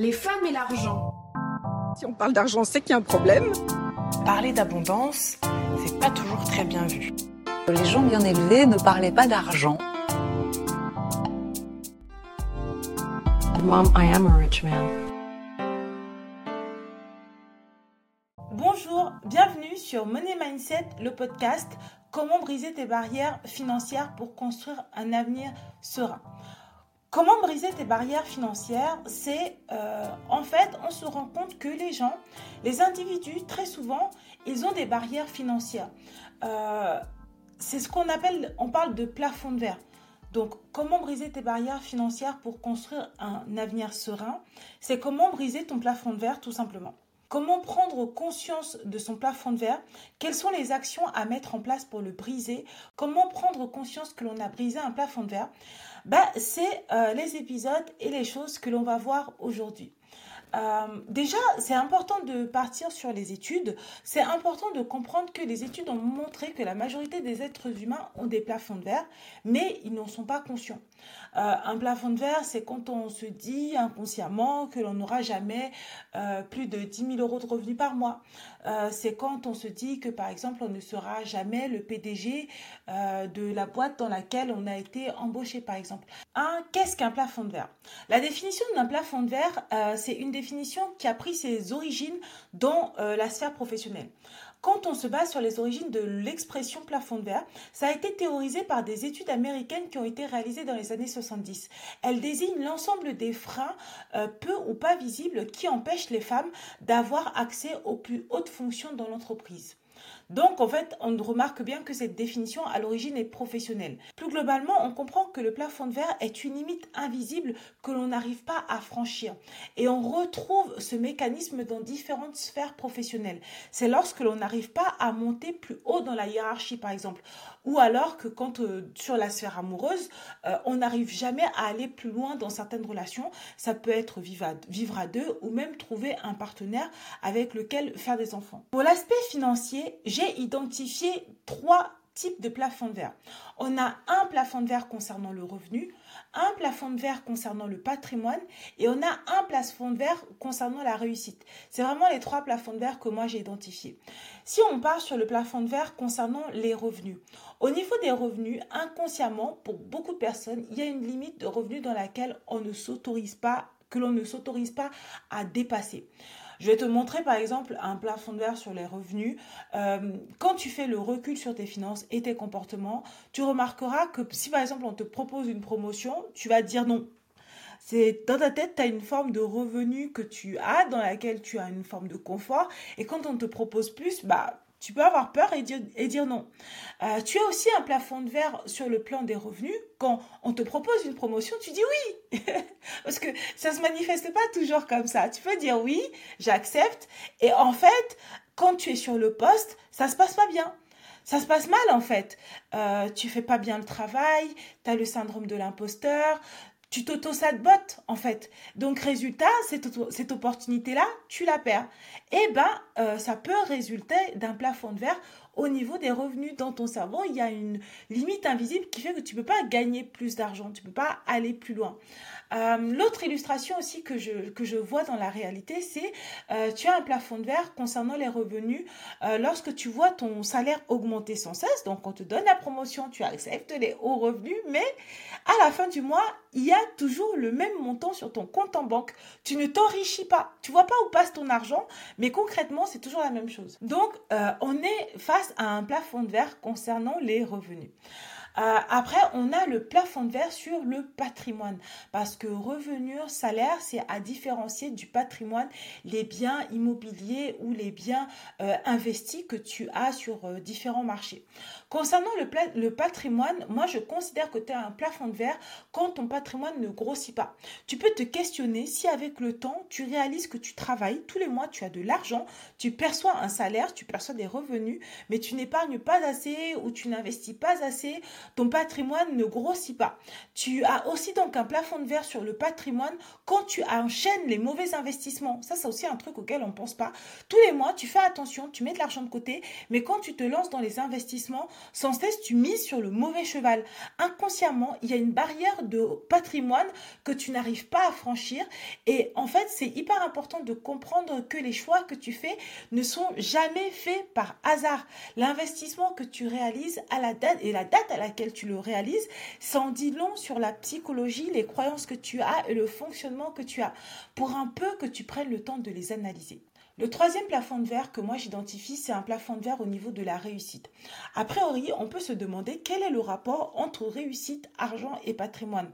Les femmes et l'argent. Si on parle d'argent, c'est qu'il y a un problème. Parler d'abondance, c'est pas toujours très bien vu. Les gens bien élevés ne parlaient pas d'argent. Mom, I am a rich man. Bonjour, bienvenue sur Money Mindset, le podcast Comment briser tes barrières financières pour construire un avenir serein. Comment briser tes barrières financières C'est euh, en fait, on se rend compte que les gens, les individus, très souvent, ils ont des barrières financières. Euh, c'est ce qu'on appelle, on parle de plafond de verre. Donc, comment briser tes barrières financières pour construire un avenir serein? C'est comment briser ton plafond de verre, tout simplement. Comment prendre conscience de son plafond de verre? Quelles sont les actions à mettre en place pour le briser? Comment prendre conscience que l'on a brisé un plafond de verre? Bah, C'est euh, les épisodes et les choses que l'on va voir aujourd'hui. Euh, déjà, c'est important de partir sur les études. C'est important de comprendre que les études ont montré que la majorité des êtres humains ont des plafonds de verre, mais ils n'en sont pas conscients. Euh, un plafond de verre, c'est quand on se dit inconsciemment que l'on n'aura jamais euh, plus de 10 000 euros de revenus par mois. c'est quand on se dit que, par exemple, on ne sera jamais le PDG de la boîte dans laquelle on a été embauché, par exemple. Qu'est-ce qu'un plafond de verre? La définition d'un plafond de verre, c'est une définition qui a pris ses origines dans euh, la sphère professionnelle. Quand on se base sur les origines de l'expression plafond de verre, ça a été théorisé par des études américaines qui ont été réalisées dans les années 70. Elle désigne l'ensemble des freins euh, peu ou pas visibles qui empêchent les femmes d'avoir accès aux plus hautes fonctions dans l'entreprise. Donc, en fait, on remarque bien que cette définition à l'origine est professionnelle. Plus globalement, on comprend que le plafond de verre est une limite invisible que l'on n'arrive pas à franchir. Et on retrouve ce mécanisme dans différentes sphères professionnelles. C'est lorsque l'on n'arrive pas à monter plus haut dans la hiérarchie, par exemple. Ou alors que quand euh, sur la sphère amoureuse, euh, on n'arrive jamais à aller plus loin dans certaines relations. Ça peut être vivre à, vivre à deux ou même trouver un partenaire avec lequel faire des enfants. Pour l'aspect financier, j'ai j'ai identifié trois types de plafonds de verre. On a un plafond de verre concernant le revenu, un plafond de verre concernant le patrimoine et on a un plafond de verre concernant la réussite. C'est vraiment les trois plafonds de verre que moi j'ai identifiés. Si on part sur le plafond de verre concernant les revenus, au niveau des revenus, inconsciemment, pour beaucoup de personnes, il y a une limite de revenus dans laquelle on ne s'autorise pas, que l'on ne s'autorise pas à dépasser. Je vais te montrer par exemple un plafond de sur les revenus. Euh, quand tu fais le recul sur tes finances et tes comportements, tu remarqueras que si par exemple on te propose une promotion, tu vas dire non. C'est dans ta tête, tu as une forme de revenu que tu as, dans laquelle tu as une forme de confort. Et quand on te propose plus, bah tu peux avoir peur et dire, et dire non. Euh, tu as aussi un plafond de verre sur le plan des revenus. Quand on te propose une promotion, tu dis oui. Parce que ça ne se manifeste pas toujours comme ça. Tu peux dire oui, j'accepte. Et en fait, quand tu es sur le poste, ça se passe pas bien. Ça se passe mal en fait. Euh, tu fais pas bien le travail, tu as le syndrome de l'imposteur, tu t'auto-sabotes en fait. Donc résultat, cette, opportunité-là, tu la perds. Eh ben, euh, ça peut résulter d'un plafond de verre au niveau des revenus dans ton cerveau. Il y a une limite invisible qui fait que tu ne peux pas gagner plus d'argent, tu ne peux pas aller plus loin. Euh, l'autre illustration aussi que je, que je vois dans la réalité, c'est euh, tu as un plafond de verre concernant les revenus. Euh, lorsque tu vois ton salaire augmenter sans cesse, donc on te donne la promotion, tu acceptes les hauts revenus, mais à la fin du mois, il y a toujours le même montant sur ton compte en banque. Tu ne t'enrichis pas. Tu vois pas où passe ton argent, mais concrètement, c'est toujours la même chose. Donc, on est face à un plafond de verre concernant les revenus. Euh, après, on a le plafond de verre sur le patrimoine parce que revenu, salaire, c'est à différencier du patrimoine les biens immobiliers ou les biens euh, investis que tu as sur euh, différents marchés. Concernant le, le patrimoine, moi je considère que tu as un plafond de verre quand ton patrimoine ne grossit pas. Tu peux te questionner si avec le temps, tu réalises que tu travailles tous les mois, tu as de l'argent, tu perçois un salaire, tu perçois des revenus, mais tu n'épargnes pas assez ou tu n'investis pas assez ton patrimoine ne grossit pas. Tu as aussi donc un plafond de verre sur le patrimoine quand tu enchaînes les mauvais investissements. Ça, c'est aussi un truc auquel on ne pense pas. Tous les mois, tu fais attention, tu mets de l'argent de côté, mais quand tu te lances dans les investissements, sans cesse, tu mises sur le mauvais cheval. Inconsciemment, il y a une barrière de patrimoine que tu n'arrives pas à franchir. Et en fait, c'est hyper important de comprendre que les choix que tu fais ne sont jamais faits par hasard. L'investissement que tu réalises à la date et la date à laquelle tu le réalises, en dit long sur la psychologie, les croyances que tu as et le fonctionnement que tu as pour un peu que tu prennes le temps de les analyser. Le troisième plafond de verre que moi j'identifie, c'est un plafond de verre au niveau de la réussite. A priori, on peut se demander quel est le rapport entre réussite, argent et patrimoine.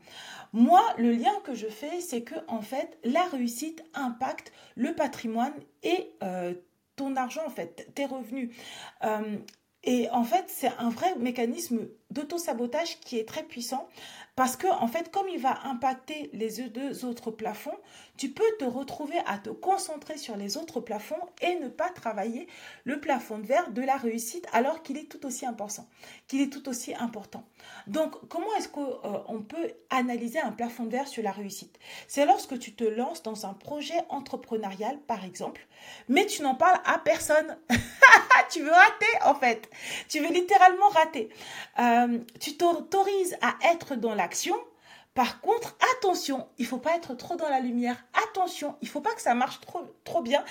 Moi, le lien que je fais, c'est que en fait, la réussite impacte le patrimoine et euh, ton argent, en fait, tes revenus. Euh, et en fait, c'est un vrai mécanisme d'auto-sabotage qui est très puissant parce que, en fait, comme il va impacter les deux autres plafonds, tu peux te retrouver à te concentrer sur les autres plafonds et ne pas travailler le plafond de verre de la réussite alors qu'il est tout aussi important. Qu'il est tout aussi important. Donc, comment est-ce qu'on euh, peut analyser un plafond de verre sur la réussite? C'est lorsque tu te lances dans un projet entrepreneurial, par exemple, mais tu n'en parles à personne. tu veux rater, en fait. Tu veux littéralement rater. Euh, tu t'autorises à être dans l'action par contre, attention, il faut pas être trop dans la lumière. Attention, il faut pas que ça marche trop, trop bien.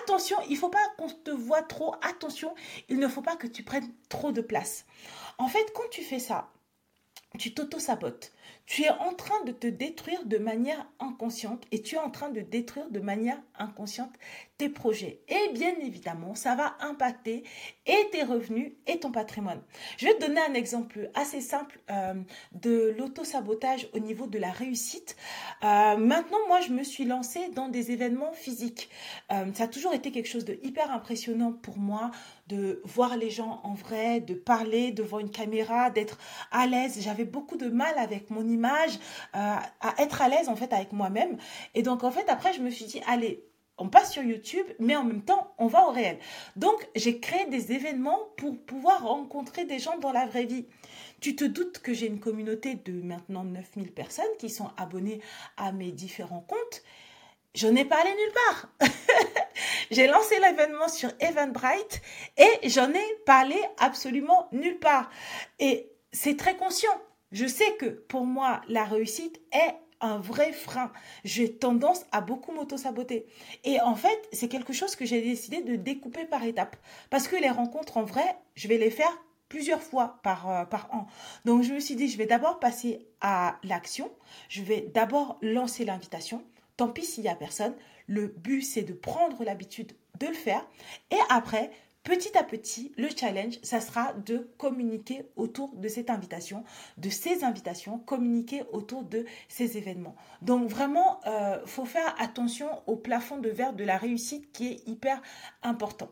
Attention, il faut pas qu'on te voit trop. Attention, il ne faut pas que tu prennes trop de place. En fait, quand tu fais ça, tu t'auto-sabotes. Tu es en train de te détruire de manière inconsciente et tu es en train de détruire de manière inconsciente tes projets. Et bien évidemment, ça va impacter et tes revenus et ton patrimoine. Je vais te donner un exemple assez simple euh, de l'auto-sabotage au niveau de la réussite. Euh, maintenant, moi, je me suis lancée dans des événements physiques. Euh, ça a toujours été quelque chose de hyper impressionnant pour moi de voir les gens en vrai, de parler devant une caméra, d'être à l'aise. J'avais beaucoup de mal avec mon image, euh, à être à l'aise en fait avec moi-même. Et donc en fait après je me suis dit allez on passe sur YouTube, mais en même temps, on va au réel. Donc, j'ai créé des événements pour pouvoir rencontrer des gens dans la vraie vie. Tu te doutes que j'ai une communauté de maintenant 9000 personnes qui sont abonnées à mes différents comptes. Je n'ai pas allé nulle part. j'ai lancé l'événement sur Eventbrite et j'en ai parlé absolument nulle part. Et c'est très conscient. Je sais que pour moi, la réussite est un vrai frein. J'ai tendance à beaucoup m'auto-saboter. Et en fait, c'est quelque chose que j'ai décidé de découper par étapes. Parce que les rencontres en vrai, je vais les faire plusieurs fois par, euh, an. Donc je me suis dit, je vais d'abord passer à l'action. Je vais d'abord lancer l'invitation. Tant pis s'il n'y a personne. Le but, c'est de prendre l'habitude de le faire. Et après, Petit à petit, le challenge, ça sera de communiquer autour de cette invitation, de ces invitations, communiquer autour de ces événements. Donc vraiment, il euh, faut faire attention au plafond de verre de la réussite qui est hyper important.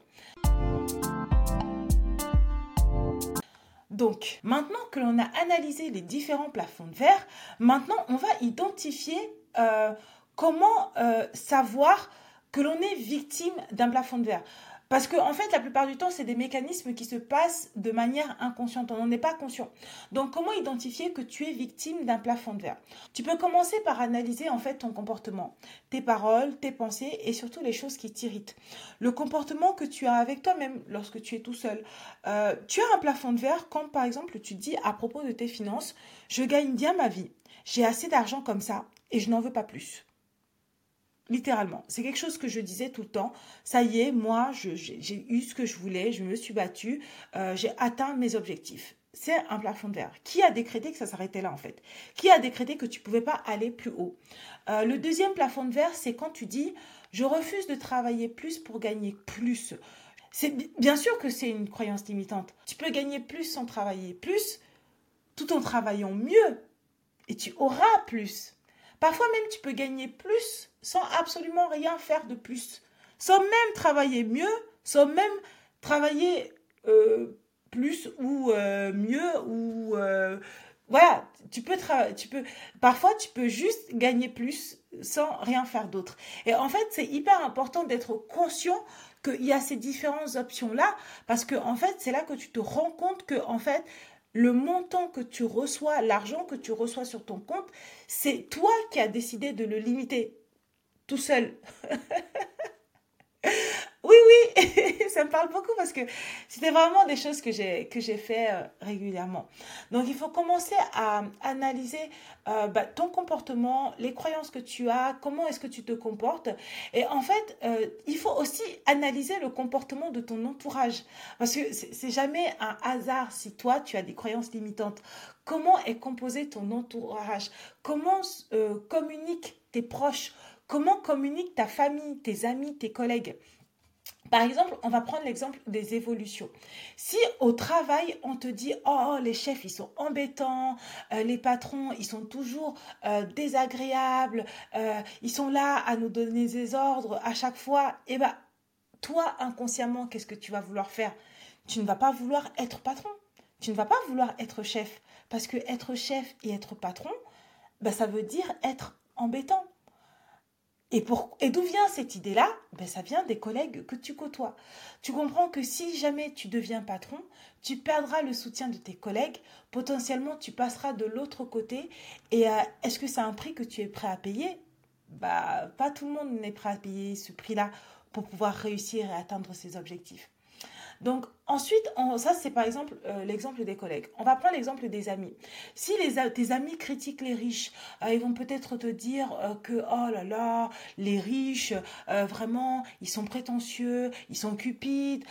Donc, maintenant que l'on a analysé les différents plafonds de verre, maintenant on va identifier euh, comment euh, savoir que l'on est victime d'un plafond de verre. Parce que, en fait, la plupart du temps, c'est des mécanismes qui se passent de manière inconsciente. On n'en est pas conscient. Donc, comment identifier que tu es victime d'un plafond de verre? Tu peux commencer par analyser, en fait, ton comportement, tes paroles, tes pensées et surtout les choses qui t'irritent. Le comportement que tu as avec toi-même lorsque tu es tout seul. Euh, tu as un plafond de verre quand, par exemple, tu dis à propos de tes finances, je gagne bien ma vie, j'ai assez d'argent comme ça et je n'en veux pas plus. Littéralement. C'est quelque chose que je disais tout le temps. Ça y est, moi, j'ai eu ce que je voulais, je me suis battue, euh, j'ai atteint mes objectifs. C'est un plafond de verre. Qui a décrété que ça s'arrêtait là, en fait? Qui a décrété que tu pouvais pas aller plus haut? Euh, Le deuxième plafond de verre, c'est quand tu dis je refuse de travailler plus pour gagner plus. C'est bien sûr que c'est une croyance limitante. Tu peux gagner plus sans travailler plus, tout en travaillant mieux, et tu auras plus. Parfois même, tu peux gagner plus sans absolument rien faire de plus. Sans même travailler mieux, sans même travailler euh, plus ou euh, mieux ou euh, voilà, tu peux tu peux parfois tu peux juste gagner plus sans rien faire d'autre. Et en fait, c'est hyper important d'être conscient qu'il y a ces différentes options là parce que en fait, c'est là que tu te rends compte que en fait, le montant que tu reçois, l'argent que tu reçois sur ton compte, c'est toi qui as décidé de le limiter tout seul. Oui, oui, ça me parle beaucoup parce que c'était vraiment des choses que j'ai que j'ai fait euh, régulièrement. Donc il faut commencer à analyser euh, bah, ton comportement, les croyances que tu as, comment est-ce que tu te comportes. Et en fait, euh, il faut aussi analyser le comportement de ton entourage parce que c'est jamais un hasard si toi tu as des croyances limitantes. Comment est composé ton entourage? Comment communiquent tes proches? Comment communique ta famille, tes amis, tes collègues? Par exemple, on va prendre l'exemple des évolutions. Si au travail, on te dit, oh, les chefs, ils sont embêtants, euh, les patrons, ils sont toujours euh, désagréables, euh, ils sont là à nous donner des ordres à chaque fois, eh bien, toi, inconsciemment, qu'est-ce que tu vas vouloir faire? Tu ne vas pas vouloir être patron, tu ne vas pas vouloir être chef, parce que être chef et être patron, ben, ça veut dire être embêtant. Et, d'où vient cette idée-là? Ben, Ça vient des collègues que tu côtoies. Tu comprends que si jamais tu deviens patron, tu perdras le soutien de tes collègues, potentiellement tu passeras de l'autre côté. Et euh, est-ce que c'est un prix que tu es prêt à payer? Bah, Pas tout le monde n'est prêt à payer ce prix-là pour pouvoir réussir et atteindre ses objectifs. Donc ensuite, ça c'est par exemple euh, l'exemple des collègues. On va prendre l'exemple des amis. Si tes amis critiquent les riches, euh, ils vont peut-être te dire euh, que oh là là, les riches, vraiment, ils sont prétentieux, ils sont cupides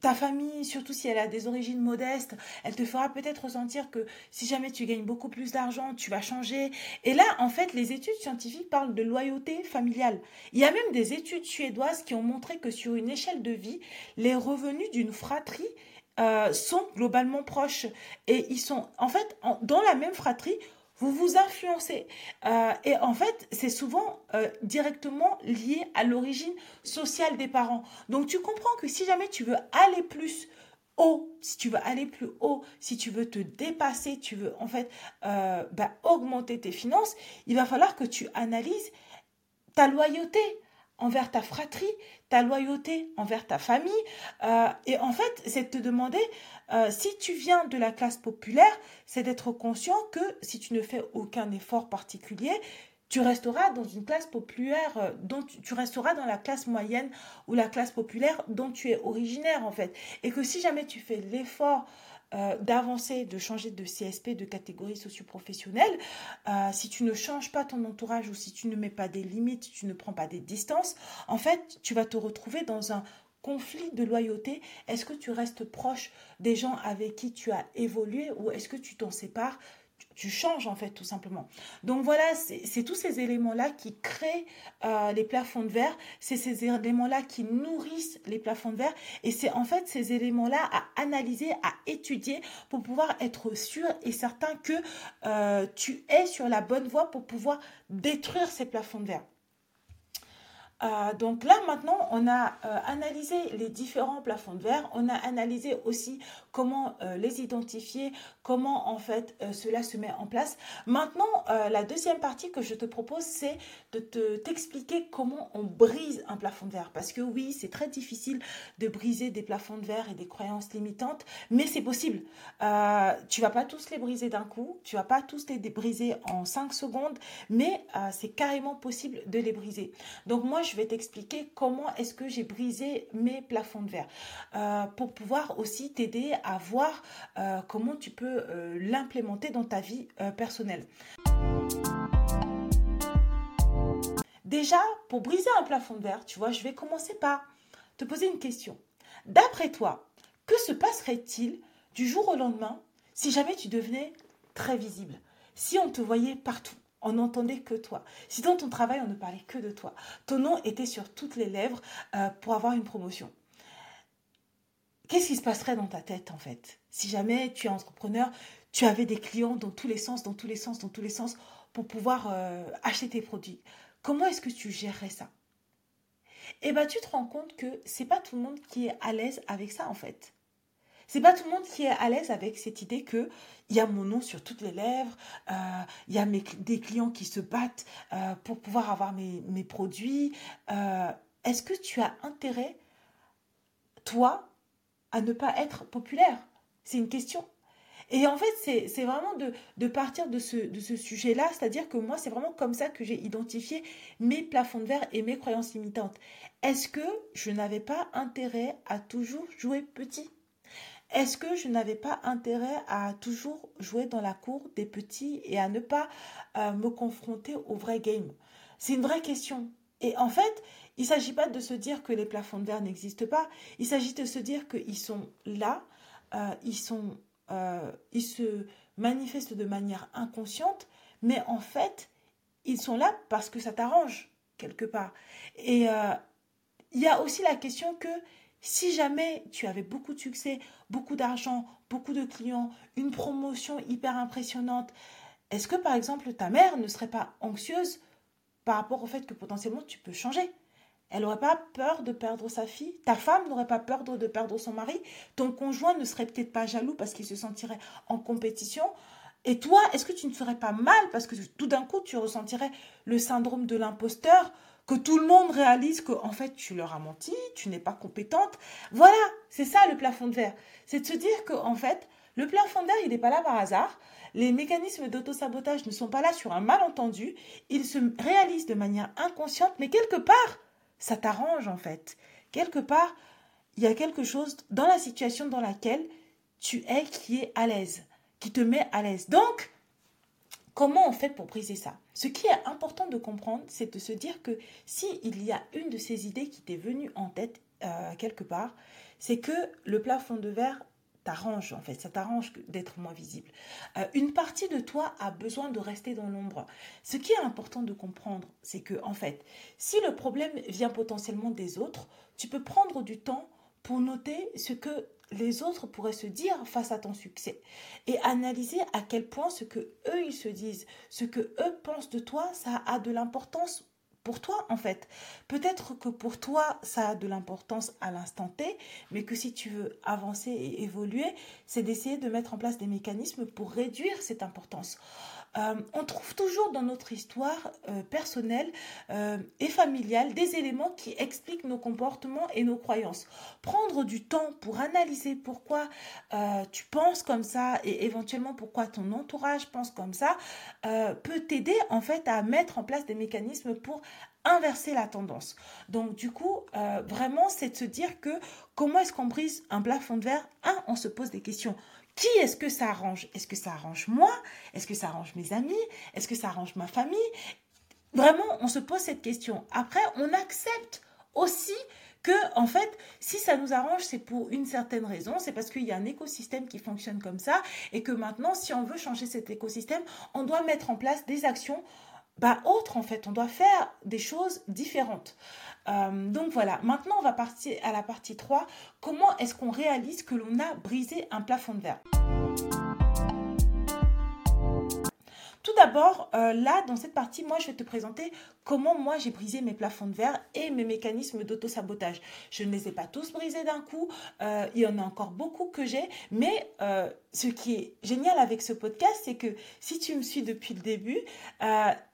ta famille, surtout si elle a des origines modestes, elle te fera peut-être ressentir que si jamais tu gagnes beaucoup plus d'argent, tu vas changer. Et là, en fait, les études scientifiques parlent de loyauté familiale. Il y a même des études suédoises qui ont montré que sur une échelle de vie, les revenus d'une fratrie euh, sont globalement proches. Et ils sont, en fait, dans la même fratrie, vous vous influencez. Euh, et en fait, c'est souvent euh, directement lié à l'origine sociale des parents. Donc tu comprends que si jamais tu veux aller plus haut, si tu veux aller plus haut, si tu veux te dépasser, tu veux en fait euh, bah, augmenter tes finances, il va falloir que tu analyses ta loyauté envers ta fratrie, ta loyauté envers ta famille. et en fait, c'est de te demander euh, si tu viens de la classe populaire, c'est d'être conscient que si tu ne fais aucun effort particulier, tu resteras dans une classe populaire, euh, dont tu, resteras dans la classe moyenne ou la classe populaire dont tu es originaire en fait. Et que si jamais tu fais l'effort euh, d'avancer, de changer de CSP, de catégorie socio-professionnelle, si tu ne changes pas ton entourage ou si tu ne mets pas des limites, tu ne prends pas des distances, en fait, tu vas te retrouver dans un conflit de loyauté. Est-ce que tu restes proche des gens avec qui tu as évolué ou est-ce que tu t'en sépares tu changes en fait tout simplement. Donc voilà, c'est tous ces éléments-là qui créent euh, les plafonds de verre, c'est ces éléments-là qui nourrissent les plafonds de verre et c'est en fait ces éléments-là à analyser, à étudier pour pouvoir être sûr et certain que euh, tu es sur la bonne voie pour pouvoir détruire ces plafonds de verre. Euh, donc là maintenant, on a euh, analysé les différents plafonds de verre, on a analysé aussi comment euh, les identifier, comment en fait cela se met en place. Maintenant, la deuxième partie que je te propose, c'est de te t'expliquer comment on brise un plafond de verre. Parce que oui, c'est très difficile de briser des plafonds de verre et des croyances limitantes, mais c'est possible. tu vas pas tous les briser d'un coup, tu vas pas tous les briser en 5 secondes, mais c'est carrément possible de les briser. Donc moi, je vais t'expliquer comment est-ce que j'ai brisé mes plafonds de verre euh, pour pouvoir aussi t'aider à voir euh, comment tu peux euh, l'implémenter dans ta vie personnelle. Déjà, pour briser un plafond de verre, tu vois, je vais commencer par te poser une question. D'après toi, que se passerait-il du jour au lendemain si jamais tu devenais très visible Si on te voyait partout? On n'entendait que toi. Si dans ton travail, on ne parlait que de toi. Ton nom était sur toutes les lèvres euh, pour avoir une promotion. Qu'est-ce qui se passerait dans ta tête, en fait? Si jamais tu es entrepreneur, tu avais des clients dans tous les sens, dans tous les sens, dans tous les sens, pour pouvoir euh, acheter tes produits. Comment est-ce que tu gérerais ça? Eh bien, tu te rends compte que c'est pas tout le monde qui est à l'aise avec ça, en fait. C'est pas tout le monde qui est à l'aise avec cette idée que il y a mon nom sur toutes les lèvres, euh, il y a des clients qui se battent euh, pour pouvoir avoir mes, produits. Euh, est-ce que tu as intérêt, toi, à ne pas être populaire? C'est une question. Et en fait, c'est vraiment de, partir de ce, de ce sujet-là, c'est-à-dire que moi, c'est vraiment comme ça que j'ai identifié mes plafonds de verre et mes croyances limitantes. Est-ce que je n'avais pas intérêt à toujours jouer petit? Est-ce que je n'avais pas intérêt à toujours jouer dans la cour des petits et à ne pas euh, me confronter au vrai game? C'est une vraie question. Et en fait, il ne s'agit pas de se dire que les plafonds de verre n'existent pas, il s'agit de se dire qu'ils sont là, euh, ils sont euh, ils se manifestent de manière inconsciente, mais en fait, ils sont là parce que ça t'arrange quelque part. Et il y a aussi la question que si jamais tu avais beaucoup de succès, beaucoup d'argent, beaucoup de clients, une promotion hyper impressionnante, est-ce que par exemple ta mère ne serait pas anxieuse par rapport au fait que potentiellement tu peux changer? Elle n'aurait pas peur de perdre sa fille? Ta femme n'aurait pas peur de perdre son mari? Ton conjoint ne serait peut-être pas jaloux parce qu'il se sentirait en compétition? Et toi, est-ce que tu ne ferais pas mal parce que tout d'un coup, tu ressentirais le syndrome de l'imposteur, que tout le monde réalise que en fait, tu leur as menti, tu n'es pas compétente. Voilà, c'est ça le plafond de verre. C'est de se dire que en fait, le plafond de verre, il n'est pas là par hasard. Les mécanismes d'auto-sabotage ne sont pas là sur un malentendu. Ils se réalisent de manière inconsciente, mais quelque part, ça t'arrange en fait. Quelque part, il y a quelque chose dans la situation dans laquelle tu es qui est à l'aise, qui te met à l'aise. Donc, comment on fait pour briser ça? Ce qui est important de comprendre, c'est de se dire que si il y a une de ces idées qui t'est venue en tête euh, quelque part, c'est que le plafond de verre t'arrange en fait, ça t'arrange d'être moins visible. Euh, une partie de toi a besoin de rester dans l'ombre. Ce qui est important de comprendre, c'est que en fait, si le problème vient potentiellement des autres, tu peux prendre du temps pour noter ce que les autres pourraient se dire face à ton succès et analyser à quel point ce que eux ils se disent, ce que eux pensent de toi, ça a de l'importance pour toi en fait. Peut-être que pour toi ça a de l'importance à l'instant T, mais que si tu veux avancer et évoluer, c'est d'essayer de mettre en place des mécanismes pour réduire cette importance. Euh, on trouve toujours dans notre histoire euh, personnelle euh, et familiale des éléments qui expliquent nos comportements et nos croyances. Prendre du temps pour analyser pourquoi tu penses comme ça et éventuellement pourquoi ton entourage pense comme ça peut t'aider en fait à mettre en place des mécanismes pour inverser la tendance. Donc du coup, vraiment, c'est de se dire que comment est-ce qu'on brise un plafond de verre? On se pose des questions. Qui est-ce que ça arrange? Est-ce que ça arrange moi? Est-ce que ça arrange mes amis? Est-ce que ça arrange ma famille? Vraiment, on se pose cette question. Après, on accepte aussi que, en fait, si ça nous arrange, c'est pour une certaine raison, c'est parce qu'il y a un écosystème qui fonctionne comme ça, et que maintenant, si on veut changer cet écosystème, on doit mettre en place des actions bah, autres, en fait. On doit faire des choses différentes. Euh, donc voilà, maintenant on va partir à la partie 3. Comment est-ce qu'on réalise que l'on a brisé un plafond de verre? Tout d'abord, euh, là, dans cette partie, moi, je vais te présenter comment moi j'ai brisé mes plafonds de verre et mes mécanismes d'auto-sabotage. Je ne les ai pas tous brisés d'un coup, euh, il y en a encore beaucoup que j'ai, mais euh, ce qui est génial avec ce podcast, c'est que si tu me suis depuis le début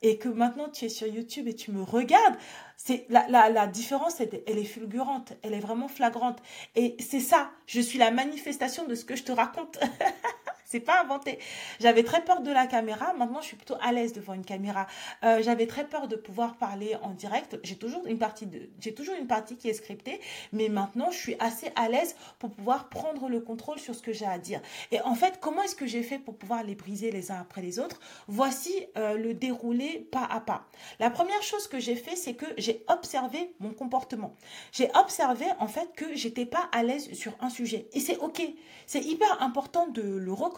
et que maintenant tu es sur YouTube et tu me regardes, c'est la, la, la, différence, elle, elle est fulgurante, elle est vraiment flagrante. Et c'est ça, je suis la manifestation de ce que je te raconte. C'est pas inventé. J'avais très peur de la caméra. Maintenant, je suis plutôt à l'aise devant une caméra. Euh, j'avais très peur de pouvoir parler en direct. J'ai toujours une partie de, j'ai toujours une partie qui est scriptée, mais maintenant, je suis assez à l'aise pour pouvoir prendre le contrôle sur ce que j'ai à dire. Et en fait, comment est-ce que j'ai fait pour pouvoir les briser les uns après les autres? Voici euh, le déroulé pas à pas. La première chose que j'ai fait, c'est que j'ai observé mon comportement. J'ai observé en fait que j'étais pas à l'aise sur un sujet. Et c'est ok. C'est hyper important de le reconnaître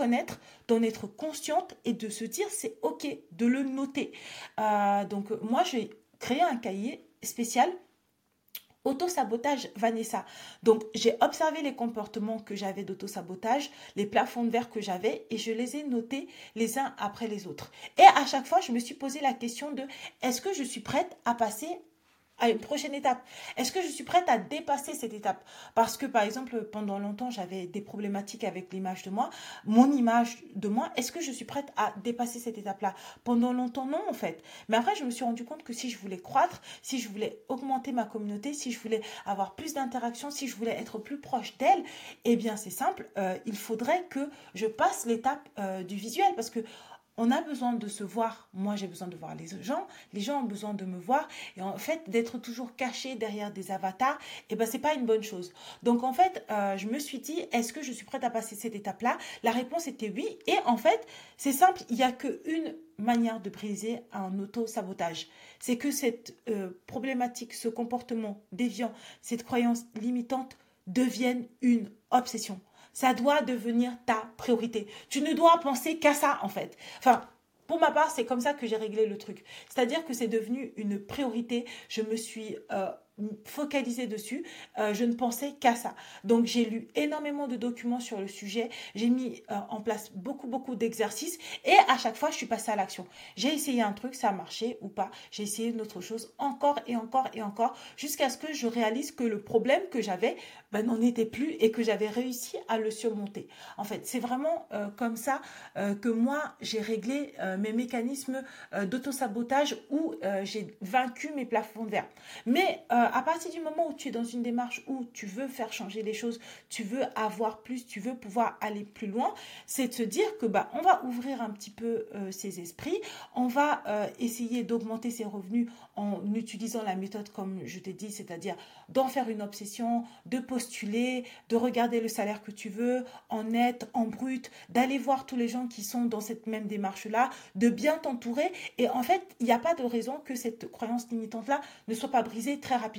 d'en être consciente et de se dire c'est ok, de le noter. Euh, donc moi, j'ai créé un cahier spécial auto-sabotage Vanessa. Donc, j'ai observé les comportements que j'avais d'auto-sabotage, les plafonds de verre que j'avais et je les ai notés les uns après les autres. Et à chaque fois, je me suis posé la question de est-ce que je suis prête à passer à une prochaine étape Est-ce que je suis prête à dépasser cette étape? Parce que, par exemple, pendant longtemps, j'avais des problématiques avec l'image de moi. Mon image de moi, est-ce que je suis prête à dépasser cette étape-là? Pendant longtemps, non, en fait. Mais après, je me suis rendu compte que si je voulais croître, si je voulais augmenter ma communauté, si je voulais avoir plus d'interactions, si je voulais être plus proche d'elle, eh bien, c'est simple. Euh, il faudrait que je passe l'étape euh, du visuel parce que on a besoin de se voir. Moi, j'ai besoin de voir les gens. Les gens ont besoin de me voir. Et en fait, d'être toujours caché derrière des avatars, eh ben, c'est pas une bonne chose. Donc, en fait, euh, je me suis dit, est-ce que je suis prête à passer cette étape-là? La réponse était oui. Et en fait, c'est simple. Il n'y a qu'une manière de briser un auto-sabotage. C'est que cette euh, problématique, ce comportement déviant, cette croyance limitante devienne une obsession ça doit devenir ta priorité. Tu ne dois penser qu'à ça, en fait. Enfin, pour ma part, c'est comme ça que j'ai réglé le truc. C'est-à-dire que c'est devenu une priorité. Je me suis euh, focalisée dessus. Euh, je ne pensais qu'à ça. Donc j'ai lu énormément de documents sur le sujet. J'ai mis euh, en place beaucoup, beaucoup d'exercices. Et à chaque fois, je suis passée à l'action. J'ai essayé un truc, ça a marché ou pas. J'ai essayé une autre chose encore et encore et encore jusqu'à ce que je réalise que le problème que j'avais ben, n'en était plus et que j'avais réussi à le surmonter. En fait, c'est vraiment euh, comme ça que moi, j'ai réglé mes mécanismes d'autosabotage où j'ai vaincu mes plafonds de verre. Mais à partir du moment où tu es dans une démarche où tu veux faire changer les choses, tu veux avoir plus, tu veux pouvoir aller plus loin, c'est de se dire que bah on va ouvrir un petit peu euh, ses esprits, on va euh, essayer d'augmenter ses revenus en utilisant la méthode comme je t'ai dit, c'est-à-dire d'en faire une obsession, de postuler, de regarder le salaire que tu veux en net, en brut, d'aller voir tous les gens qui sont dans cette même démarche-là, de bien t'entourer et en fait, il n'y a pas de raison que cette croyance limitante-là ne soit pas brisée très rapidement.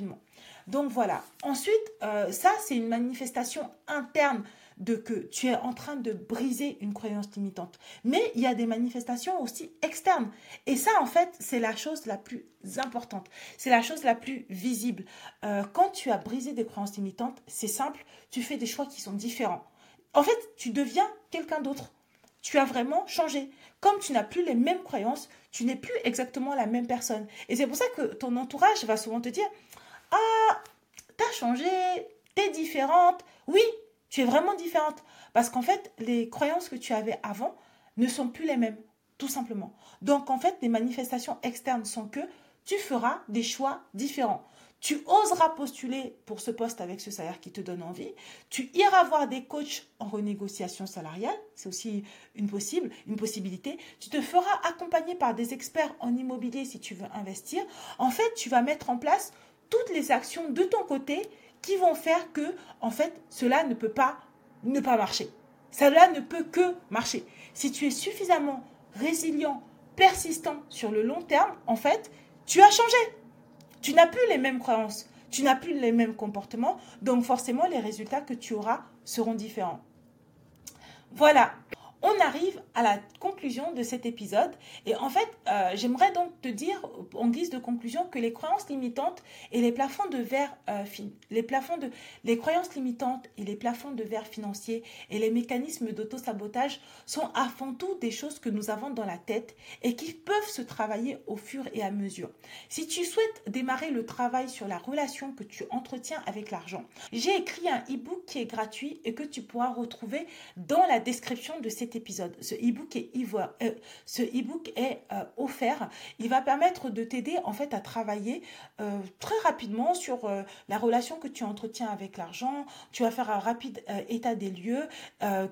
Donc voilà. Ensuite, euh, ça, c'est une manifestation interne de que tu es en train de briser une croyance limitante. Mais il y a des manifestations aussi externes. Et ça, en fait, c'est la chose la plus importante. C'est la chose la plus visible. Euh, quand tu as brisé des croyances limitantes, c'est simple, tu fais des choix qui sont différents. En fait, tu deviens quelqu'un d'autre. Tu as vraiment changé. Comme tu n'as plus les mêmes croyances, tu n'es plus exactement la même personne. Et c'est pour ça que ton entourage va souvent te dire ah, t'as changé, t'es différente. Oui, tu es vraiment différente. Parce qu'en fait, les croyances que tu avais avant ne sont plus les mêmes, tout simplement. Donc en fait, les manifestations externes sont que tu feras des choix différents. Tu oseras postuler pour ce poste avec ce salaire qui te donne envie. Tu iras voir des coachs en renégociation salariale, c'est aussi une possible, une possibilité. Tu te feras accompagner par des experts en immobilier si tu veux investir. En fait, tu vas mettre en place toutes les actions de ton côté qui vont faire que, en fait, cela ne peut pas ne pas marcher. Cela ne peut que marcher. Si tu es suffisamment résilient, persistant sur le long terme, en fait, tu as changé. Tu n'as plus les mêmes croyances, tu n'as plus les mêmes comportements, donc forcément les résultats que tu auras seront différents. Voilà, on arrive à la conclusion de cet épisode. Et en fait, euh, j'aimerais donc te dire, en guise de conclusion, que les croyances limitantes et les plafonds de verre, euh, les croyances limitantes et les plafonds de verre financiers et les mécanismes d'auto-sabotage sont avant tout des choses que nous avons dans la tête et qui peuvent se travailler au fur et à mesure. Si tu souhaites démarrer le travail sur la relation que tu entretiens avec l'argent, j'ai écrit un e-book qui est gratuit et que tu pourras retrouver dans la description de épisode. Ce e-book est, euh, ce e-book est euh, offert. Il va permettre de t'aider en fait à travailler euh, très rapidement sur la relation que tu entretiens avec l'argent. Tu vas faire un rapide état des lieux.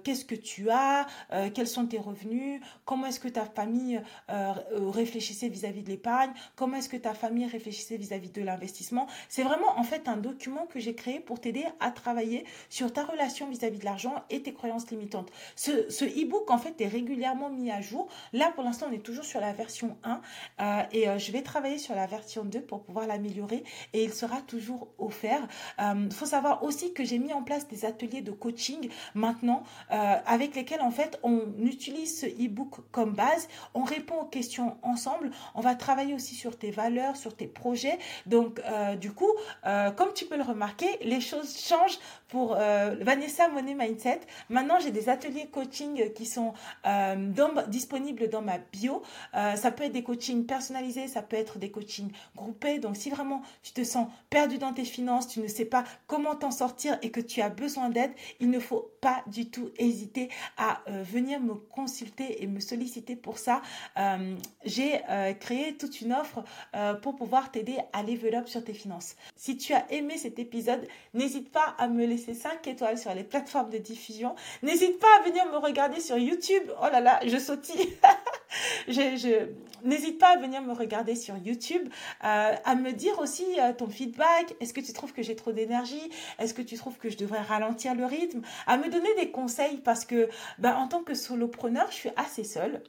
Qu'est-ce que tu as? Quels sont tes revenus? Comment est-ce que ta famille réfléchissait vis-à-vis de l'épargne? Comment est-ce que ta famille réfléchissait vis-à-vis de l'investissement? C'est vraiment en fait un document que j'ai créé pour t'aider à travailler sur ta relation vis-à-vis de l'argent et tes croyances limitantes. Ce, en fait est régulièrement mis à jour. Là pour l'instant on est toujours sur la version 1 euh, et euh, je vais travailler sur la version 2 pour pouvoir l'améliorer et il sera toujours offert. Il euh, faut savoir aussi que j'ai mis en place des ateliers de coaching maintenant avec lesquels en fait on utilise ce e-book comme base, on répond aux questions ensemble, on va travailler aussi sur tes valeurs, sur tes projets. Donc du coup, comme tu peux le remarquer, les choses changent pour Vanessa Money Mindset. Maintenant j'ai des ateliers coaching qui sont disponibles dans ma bio. ça peut être des coachings personnalisés, ça peut être des coachings groupés. Donc si vraiment tu te sens perdu dans tes finances, tu ne sais pas comment t'en sortir et que tu as besoin d'aide, il ne faut pas du tout hésiter à venir me consulter et me solliciter pour ça. J'ai créé toute une offre pour pouvoir t'aider à level up sur tes finances. Si tu as aimé cet épisode, n'hésite pas à me laisser 5 étoiles sur les plateformes de diffusion. N'hésite pas à venir me regarder sur YouTube. Oh là là, je sautille. je, N'hésite pas à venir me regarder sur YouTube, euh, à me dire aussi euh, ton feedback. Est-ce que tu trouves que j'ai trop d'énergie? Est-ce que tu trouves que je devrais ralentir le rythme? À me donner des conseils parce que, ben, en tant que solopreneur, je suis assez seule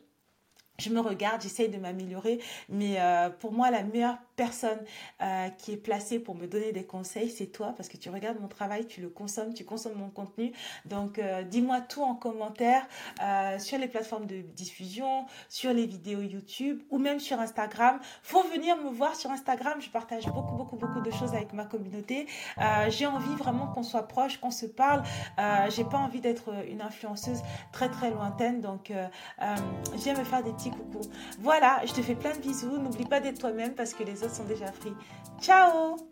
je me regarde, j'essaye de m'améliorer, mais euh, pour moi, la meilleure personne euh, qui est placée pour me donner des conseils, c'est toi, parce que tu regardes mon travail, tu le consommes, tu consommes mon contenu. Donc, euh, dis-moi tout en commentaire sur les plateformes de diffusion, sur les vidéos YouTube ou même sur Instagram. Faut venir me voir sur Instagram. Je partage beaucoup, beaucoup, beaucoup de choses avec ma communauté. J'ai envie vraiment qu'on soit proche, qu'on se parle. J'ai pas envie d'être une influenceuse très, très lointaine. Donc, viens me faire des petits coucou. Voilà, je te fais plein de bisous. N'oublie pas d'être toi-même parce que les autres sont déjà pris. Ciao